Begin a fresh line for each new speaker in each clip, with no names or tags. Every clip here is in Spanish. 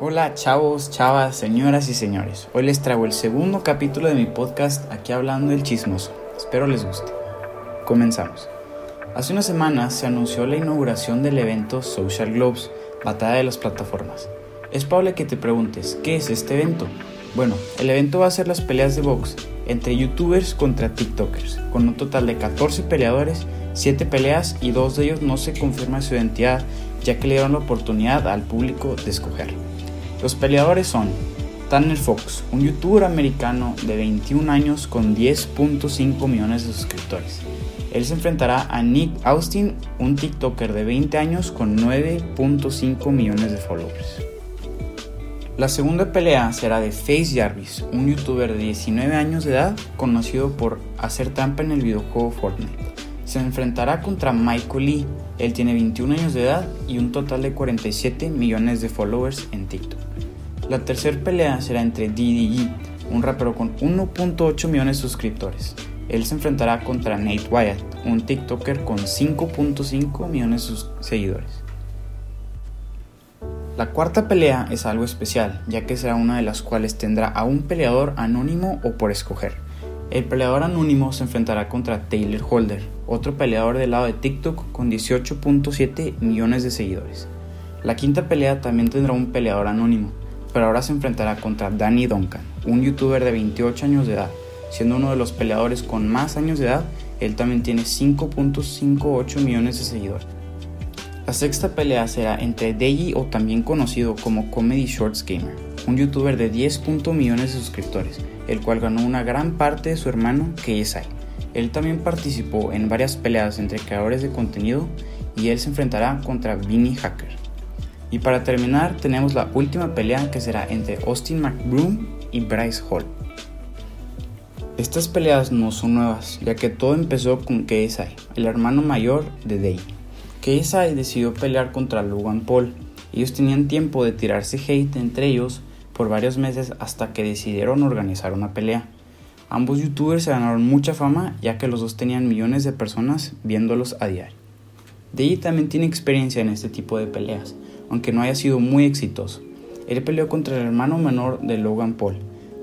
Hola chavos, chavas, señoras y señores. Hoy les traigo el segundo capítulo de mi podcast aquí hablando del chismoso. Espero les guste. Comenzamos. Hace unas semanas se anunció la inauguración del evento Social Globes, Batalla de las Plataformas. Es probable que te preguntes, ¿qué es este evento? Bueno, el evento va a ser las peleas de box entre youtubers contra tiktokers, con un total de 14 peleadores, 7 peleas y dos de ellos no se confirma su identidad ya que le dieron la oportunidad al público de escoger. Los peleadores son Tanner Fox, un youtuber americano de 21 años con 10.5 millones de suscriptores. Él se enfrentará a Nick Austin, un TikToker de 20 años con 9.5 millones de followers. La segunda pelea será de Face Jarvis, un youtuber de 19 años de edad conocido por hacer trampa en el videojuego Fortnite. Se enfrentará contra Michael Lee, él tiene 21 años de edad y un total de 47 millones de followers en TikTok. La tercera pelea será entre DDG, un rapero con 1.8 millones de suscriptores. Él se enfrentará contra Nate Wyatt, un TikToker con 5.5 millones de seguidores. La cuarta pelea es algo especial, ya que será una de las cuales tendrá a un peleador anónimo o por escoger. El peleador anónimo se enfrentará contra Taylor Holder, otro peleador del lado de TikTok con 18.7 millones de seguidores. La quinta pelea también tendrá un peleador anónimo, pero ahora se enfrentará contra Danny Duncan, un youtuber de 28 años de edad. Siendo uno de los peleadores con más años de edad, él también tiene 5.58 millones de seguidores. La sexta pelea será entre Deji o también conocido como Comedy Shorts Gamer, un youtuber de 10. millones de suscriptores, el cual ganó una gran parte de su hermano KSI. Él también participó en varias peleas entre creadores de contenido y él se enfrentará contra Vinny Hacker. Y para terminar tenemos la última pelea que será entre Austin McBroom y Bryce Hall. Estas peleas no son nuevas, ya que todo empezó con KSI, el hermano mayor de Deji. KSI decidió pelear contra Logan Paul. Ellos tenían tiempo de tirarse hate entre ellos por varios meses hasta que decidieron organizar una pelea. Ambos youtubers se ganaron mucha fama ya que los dos tenían millones de personas viéndolos a diario. Deji también tiene experiencia en este tipo de peleas, aunque no haya sido muy exitoso. Él peleó contra el hermano menor de Logan Paul.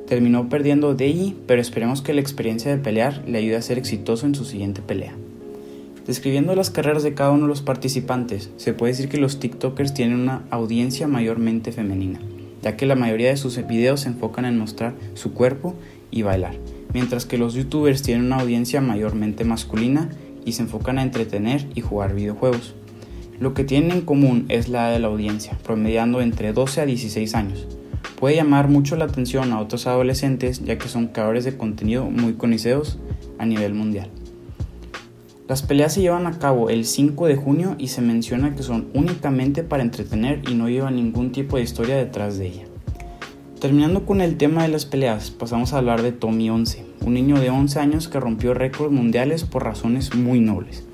Terminó perdiendo Deji, pero esperemos que la experiencia de pelear le ayude a ser exitoso en su siguiente pelea. Describiendo las carreras de cada uno de los participantes, se puede decir que los TikTokers tienen una audiencia mayormente femenina, ya que la mayoría de sus videos se enfocan en mostrar su cuerpo y bailar, mientras que los YouTubers tienen una audiencia mayormente masculina y se enfocan a entretener y jugar videojuegos. Lo que tienen en común es la de la audiencia, promediando entre 12 a 16 años. Puede llamar mucho la atención a otros adolescentes ya que son creadores de contenido muy conocidos a nivel mundial. Las peleas se llevan a cabo el 5 de junio y se menciona que son únicamente para entretener y no llevan ningún tipo de historia detrás de ella. Terminando con el tema de las peleas, pasamos a hablar de Tommy 11, un niño de 11 años que rompió récords mundiales por razones muy nobles.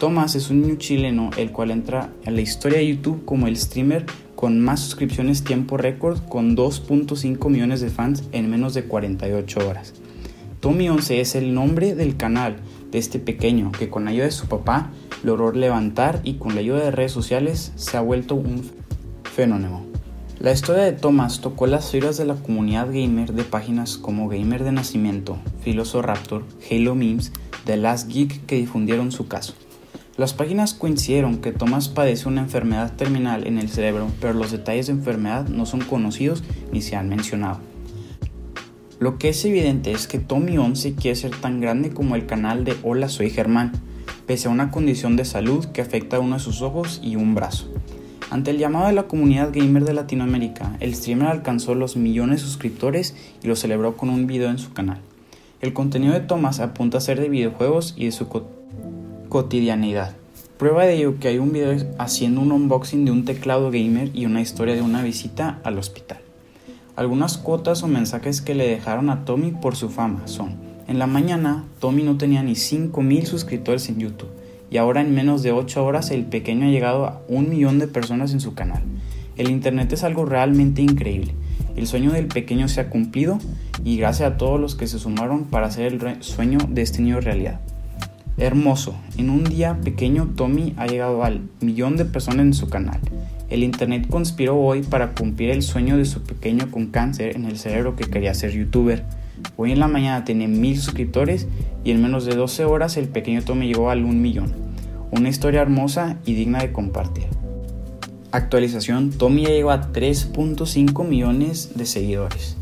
Thomas es un niño chileno el cual entra a la historia de YouTube como el streamer con más suscripciones tiempo récord con 2.5 millones de fans en menos de 48 horas. Tommy 11 es el nombre del canal de este pequeño que con la ayuda de su papá logró levantar y con la ayuda de redes sociales se ha vuelto un fenómeno. La historia de Thomas tocó las fibras de la comunidad gamer de páginas como Gamer de Nacimiento, Raptor, Halo Memes, The Last Geek que difundieron su caso. Las páginas coincidieron que Thomas padece una enfermedad terminal en el cerebro, pero los detalles de enfermedad no son conocidos ni se han mencionado. Lo que es evidente es que Tommy 11 quiere ser tan grande como el canal de Hola Soy Germán, pese a una condición de salud que afecta a uno de sus ojos y un brazo. Ante el llamado de la comunidad gamer de Latinoamérica, el streamer alcanzó los millones de suscriptores y lo celebró con un video en su canal. El contenido de Thomas apunta a ser de videojuegos y de su cotidianidad. Prueba de ello que hay un video haciendo un unboxing de un teclado gamer y una historia de una visita al hospital. Algunas cuotas o mensajes que le dejaron a Tommy por su fama son, en la mañana Tommy no tenía ni 5.000 suscriptores en YouTube y ahora en menos de 8 horas el pequeño ha llegado a un millón de personas en su canal. El Internet es algo realmente increíble. El sueño del pequeño se ha cumplido y gracias a todos los que se sumaron para hacer el sueño de este niño realidad. Hermoso, en un día pequeño Tommy ha llegado al millón de personas en su canal. El Internet conspiró hoy para cumplir el sueño de su pequeño con cáncer en el cerebro que quería ser youtuber. Hoy en la mañana tiene mil suscriptores y en menos de 12 horas el pequeño Tommy llegó al un millón. Una historia hermosa y digna de compartir. Actualización, Tommy ya llegó a 3.5 millones de seguidores.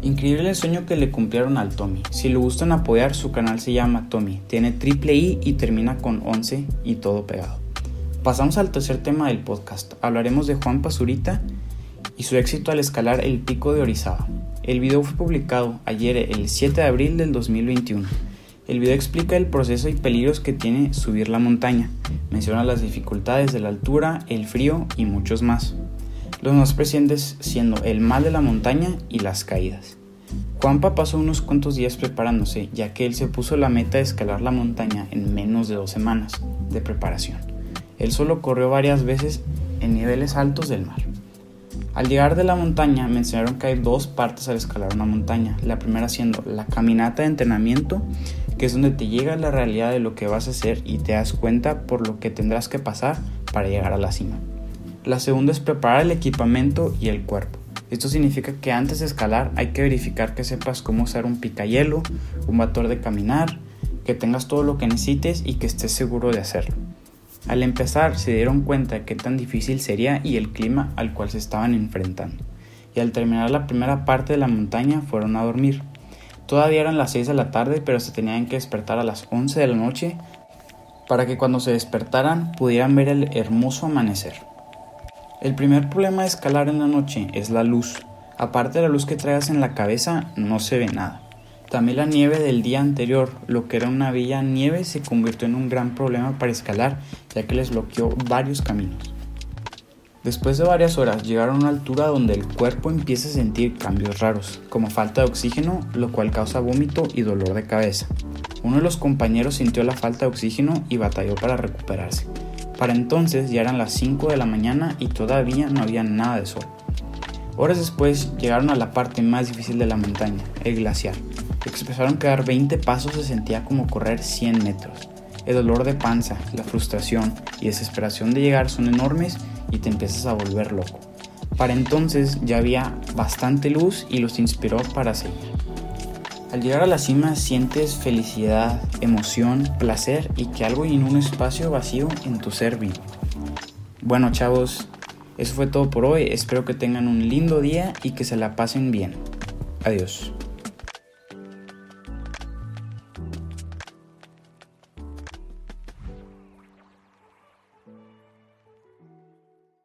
Increíble el sueño que le cumplieron al Tommy. Si le gustan apoyar, su canal se llama Tommy. Tiene triple I y termina con 11 y todo pegado. Pasamos al tercer tema del podcast. Hablaremos de Juan Pazurita y su éxito al escalar el pico de Orizaba. El video fue publicado ayer, el 7 de abril del 2021. El video explica el proceso y peligros que tiene subir la montaña. Menciona las dificultades de la altura, el frío y muchos más. Los más presentes siendo el mal de la montaña y las caídas. Juanpa pasó unos cuantos días preparándose, ya que él se puso la meta de escalar la montaña en menos de dos semanas de preparación. Él solo corrió varias veces en niveles altos del mar. Al llegar de la montaña me enseñaron que hay dos partes al escalar una montaña. La primera siendo la caminata de entrenamiento, que es donde te llega la realidad de lo que vas a hacer y te das cuenta por lo que tendrás que pasar para llegar a la cima. La segunda es preparar el equipamiento y el cuerpo. Esto significa que antes de escalar hay que verificar que sepas cómo usar un picayelo, un motor de caminar, que tengas todo lo que necesites y que estés seguro de hacerlo. Al empezar se dieron cuenta de qué tan difícil sería y el clima al cual se estaban enfrentando. Y al terminar la primera parte de la montaña fueron a dormir. Todavía eran las 6 de la tarde, pero se tenían que despertar a las 11 de la noche para que cuando se despertaran pudieran ver el hermoso amanecer. El primer problema de escalar en la noche es la luz. Aparte de la luz que traigas en la cabeza, no se ve nada. También la nieve del día anterior, lo que era una villa nieve, se convirtió en un gran problema para escalar, ya que les bloqueó varios caminos. Después de varias horas llegaron a una altura donde el cuerpo empieza a sentir cambios raros, como falta de oxígeno, lo cual causa vómito y dolor de cabeza. Uno de los compañeros sintió la falta de oxígeno y batalló para recuperarse. Para entonces ya eran las 5 de la mañana y todavía no había nada de sol. Horas después llegaron a la parte más difícil de la montaña, el glaciar. Expresaron que dar 20 pasos se sentía como correr 100 metros. El dolor de panza, la frustración y desesperación de llegar son enormes y te empiezas a volver loco. Para entonces ya había bastante luz y los inspiró para seguir. Al llegar a la cima sientes felicidad, emoción, placer y que algo en un espacio vacío en tu ser vivo. Bueno chavos, eso fue todo por hoy, espero que tengan un lindo día y que se la pasen bien. Adiós.